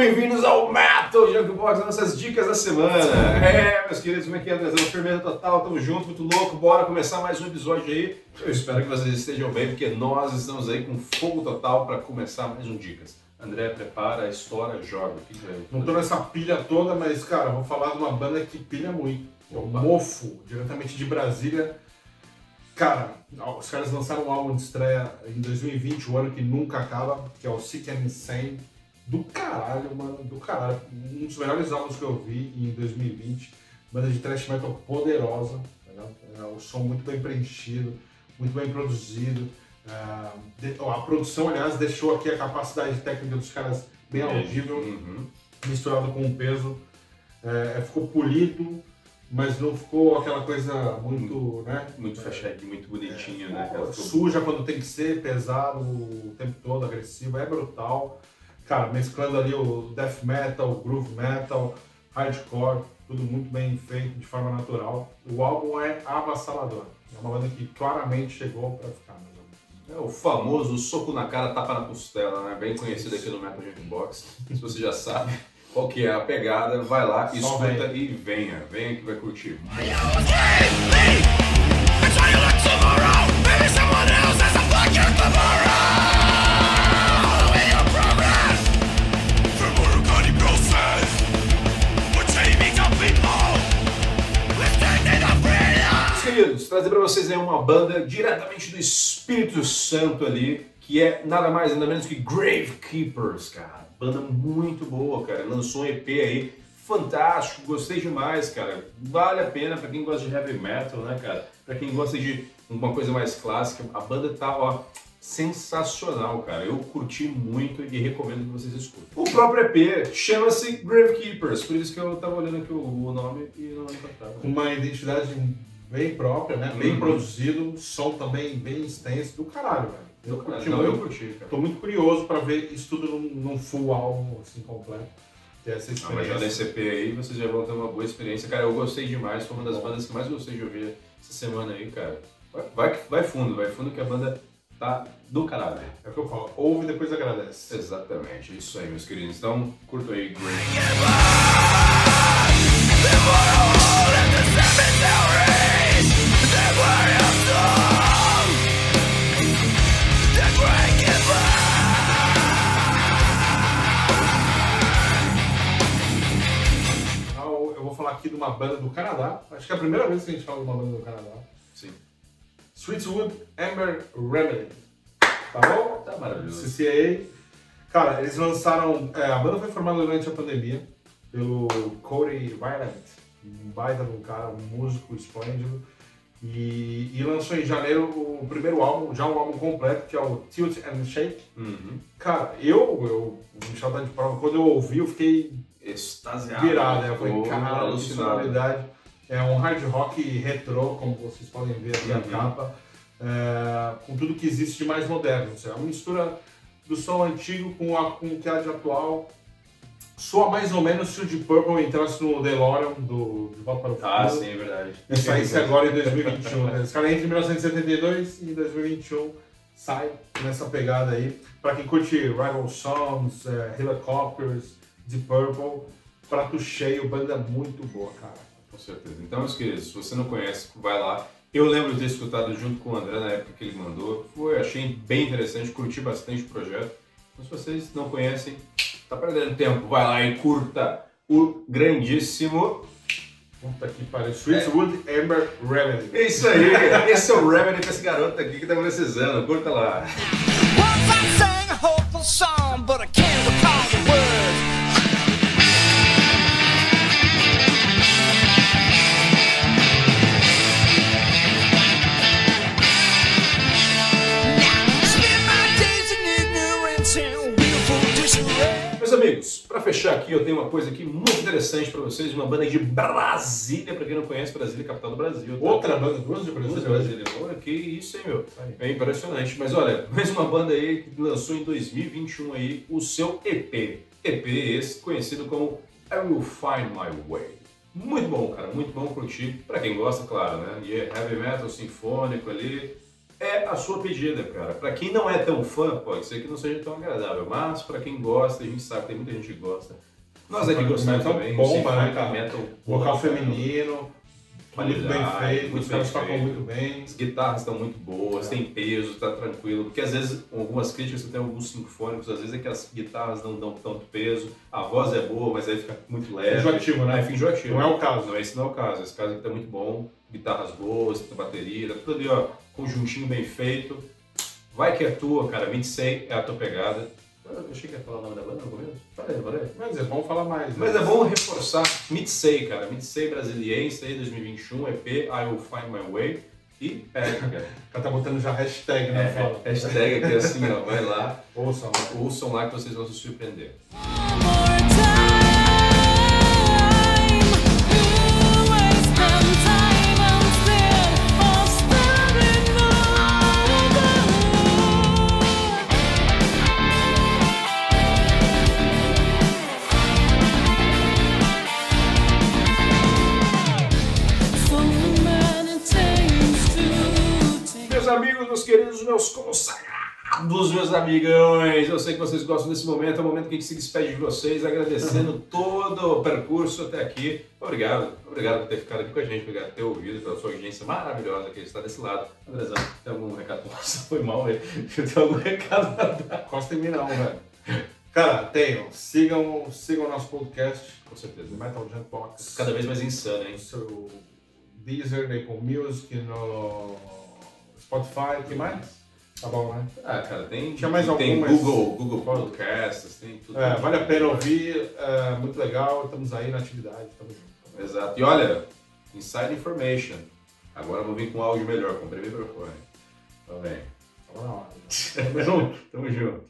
bem-vindos ao Metal Junkbox, nossas dicas da semana. É, meus queridos, como é que é? Andrezão, firmeza total, tamo junto, muito louco, bora começar mais um episódio aí. Eu espero que vocês estejam bem, porque nós estamos aí com fogo total para começar mais um Dicas. André, prepara, estoura, joga. Vai- Não tô nessa pilha toda, mas, cara, vou falar de uma banda que pilha muito. É o. Mofo, diretamente de Brasília. Cara, os caras lançaram um álbum de estreia em 2020, o ano que nunca acaba, que é o Sick and Insane. Do caralho, mano, do caralho. Um dos melhores álbuns que eu vi em 2020. Banda de thrash metal poderosa, tá ligado? É, o som muito bem preenchido, muito bem produzido. De- ó, a produção, aliás, deixou aqui a capacidade técnica dos caras bem audível Uhum. misturado com o peso. É, ficou polido, mas não ficou aquela coisa muito, né? Muito fechadinho, muito bonitinho, né? É, Aquela ficou- suja quando tem que ser, pesado o tempo todo, agressivo, é brutal. Cara, mesclando ali o death metal, o groove metal, hardcore, tudo muito bem feito, de forma natural. O álbum é avassalador. É uma banda que claramente chegou pra ficar, amigos. É o famoso soco na cara, tapa na costela, né? Bem conhecido aqui no Metal Junkbox. Se você já sabe qual que é a pegada, vai lá, Só escuta e venha. Venha que vai curtir. Queridos, trazer pra vocês aí uma banda diretamente do Espírito Santo ali, que é nada mais nada menos que Grave Keepers, cara. Banda muito boa, cara. Lançou um EP aí, fantástico, gostei demais, cara. Vale a pena pra quem gosta de heavy metal, né, cara? Pra quem gosta de uma coisa mais clássica, a banda tá, ó, sensacional, cara. Eu curti muito e recomendo que vocês escutem. O próprio EP chama-se Grave Keepers, por isso que eu tava olhando aqui o, nome e não encontrava. uma identidade bem própria, né? Bem Uhum. produzido, som também bem extenso, do caralho, velho. Eu curti Não, muito. eu curti, cara. Tô muito curioso pra ver isso tudo num, num full álbum, assim, completo. Ter essa Ah, mas já experiência. nesse EP aí vocês já vão ter uma boa experiência. Cara, eu gostei demais, foi uma das bandas que mais gostei de ouvir essa semana aí, cara. Vai, vai, vai fundo, vai fundo que a banda tá do caralho. É o que eu falo, ouve e depois agradece. Exatamente, isso aí, meus queridos. Então, curto aí, Green. Banda do Canadá. Acho que é a primeira vez que a gente fala de uma banda do Canadá. Sim. Sweetwood Amber Remedy. Tá bom? Tá maravilhoso. CCA. Cara, eles lançaram. é, a banda foi formada durante a pandemia pelo Cody Ryland, um baita de um cara, um músico esplêndido. E, e lançou em janeiro o primeiro álbum, já um álbum completo, que é o Tilt and Shake. Uhum. Cara, eu, eu, o Michel tá de prova, quando eu ouvi, eu fiquei Extasiado. virado. né? Eu falei, cara, alucinado. sonoridade. É um hard rock retrô, como vocês podem ver aqui Uhum. a capa, é, com tudo que existe de mais moderno. É uma mistura do som antigo com, a, com o que há de atual. Soa mais ou menos se o Deep Purple entrasse no DeLorean do De Volta para o Futuro. Ah, sim, é verdade. E saísse agora em 2021. né? Esse cara entre 1972 e 2021 sai nessa pegada aí. Pra quem curte Rival Sons, é, Helicopters, Deep Purple, prato cheio, banda muito boa, cara. Com certeza. Então, meus queridos, se você não conhece, vai lá. Eu lembro de ter escutado junto com o André na época que ele mandou. Foi, achei bem interessante, curti bastante o projeto. Então, se vocês não conhecem, tá perdendo tempo. Vai lá e curta o grandíssimo. Puta que pariu. Sweetwood Amber Remedy. É isso aí! Esse é o Remedy pra esse garoto aqui que tá precisando. Curta lá. Once I sang a hopeful song, but I can't recall the words. Fechar aqui, eu tenho uma coisa aqui muito interessante pra vocês. Uma banda de Brasília. Pra quem não conhece, Brasília, capital do Brasil. tá? Outra banda, duas de Duas Brasil. Brasília. Olha, que isso, hein, meu? É impressionante. Mas olha, mais uma banda aí que lançou em 2021 aí o seu EP. EP esse conhecido como I Will Find My Way. Muito bom, cara, muito bom curtir. Pra quem gosta, claro, né? E é heavy metal sinfônico ali. É a sua pedida, cara. Pra quem não é tão fã, pode ser que não seja tão agradável, mas pra quem gosta, a gente sabe que tem muita gente que gosta. Nós aqui Symphonic gostamos também. bomba, né, cara? Metal Vocal feminino, muito bem feito, muito os caras tocam muito bem. As guitarras estão muito boas, É. tem peso, tá tranquilo. Porque às vezes, algumas críticas, você tem alguns sinfônicos, às vezes é que as guitarras não dão tanto peso, a voz é boa, mas aí fica muito leve. Enjoativo, né? É, enjoativo. Não é o caso. Não, esse não é o caso. Esse caso aqui tá muito bom, guitarras boas, bateria, tá tudo ali, ó, conjuntinho bem feito. Vai que é tua, cara. Midsei é a tua pegada. Eu achei que ia falar o nome da banda no começo. Falei, falei. Mas é bom falar mais. né? Mas é bom reforçar Midsei, cara. Midsei brasiliense aí, 2021, EP I Will Find My Way. E pega, cara. O cara tá botando já hashtag, né? É, Fala. hashtag aqui assim, ó, vai lá, Ouçam lá. ouçam lá que vocês vão se surpreender. Amigos, meus queridos, meus consagrados, meus amigões, eu sei que vocês gostam desse momento, é o momento que a gente se despede de vocês, agradecendo todo o percurso até aqui. Obrigado, obrigado por ter ficado aqui com a gente, obrigado por ter ouvido, pela sua audiência maravilhosa que está desse lado. Andrezão, tem algum recado? Nossa, foi mal, velho. Tem algum recado pra dar? Costa em mim não, velho. Cara, tenham. Sigam, sigam o nosso podcast, Com certeza. Metal Jam Box. Cada vez mais insano, hein? seu Deezer, Apple Music, no Spotify, o que mais? Tá bom, né? Ah, cara, tem, Tinha mais tem algumas- Google, Google Podcasts, tem tudo. É, vale a pena ouvir, é muito legal, estamos aí na atividade, estamos juntos. Exato. E olha, Inside Information. Agora eu vou vir com áudio melhor, comprei microfone. Tá bem. Na hora. Tamo junto. Tamo junto.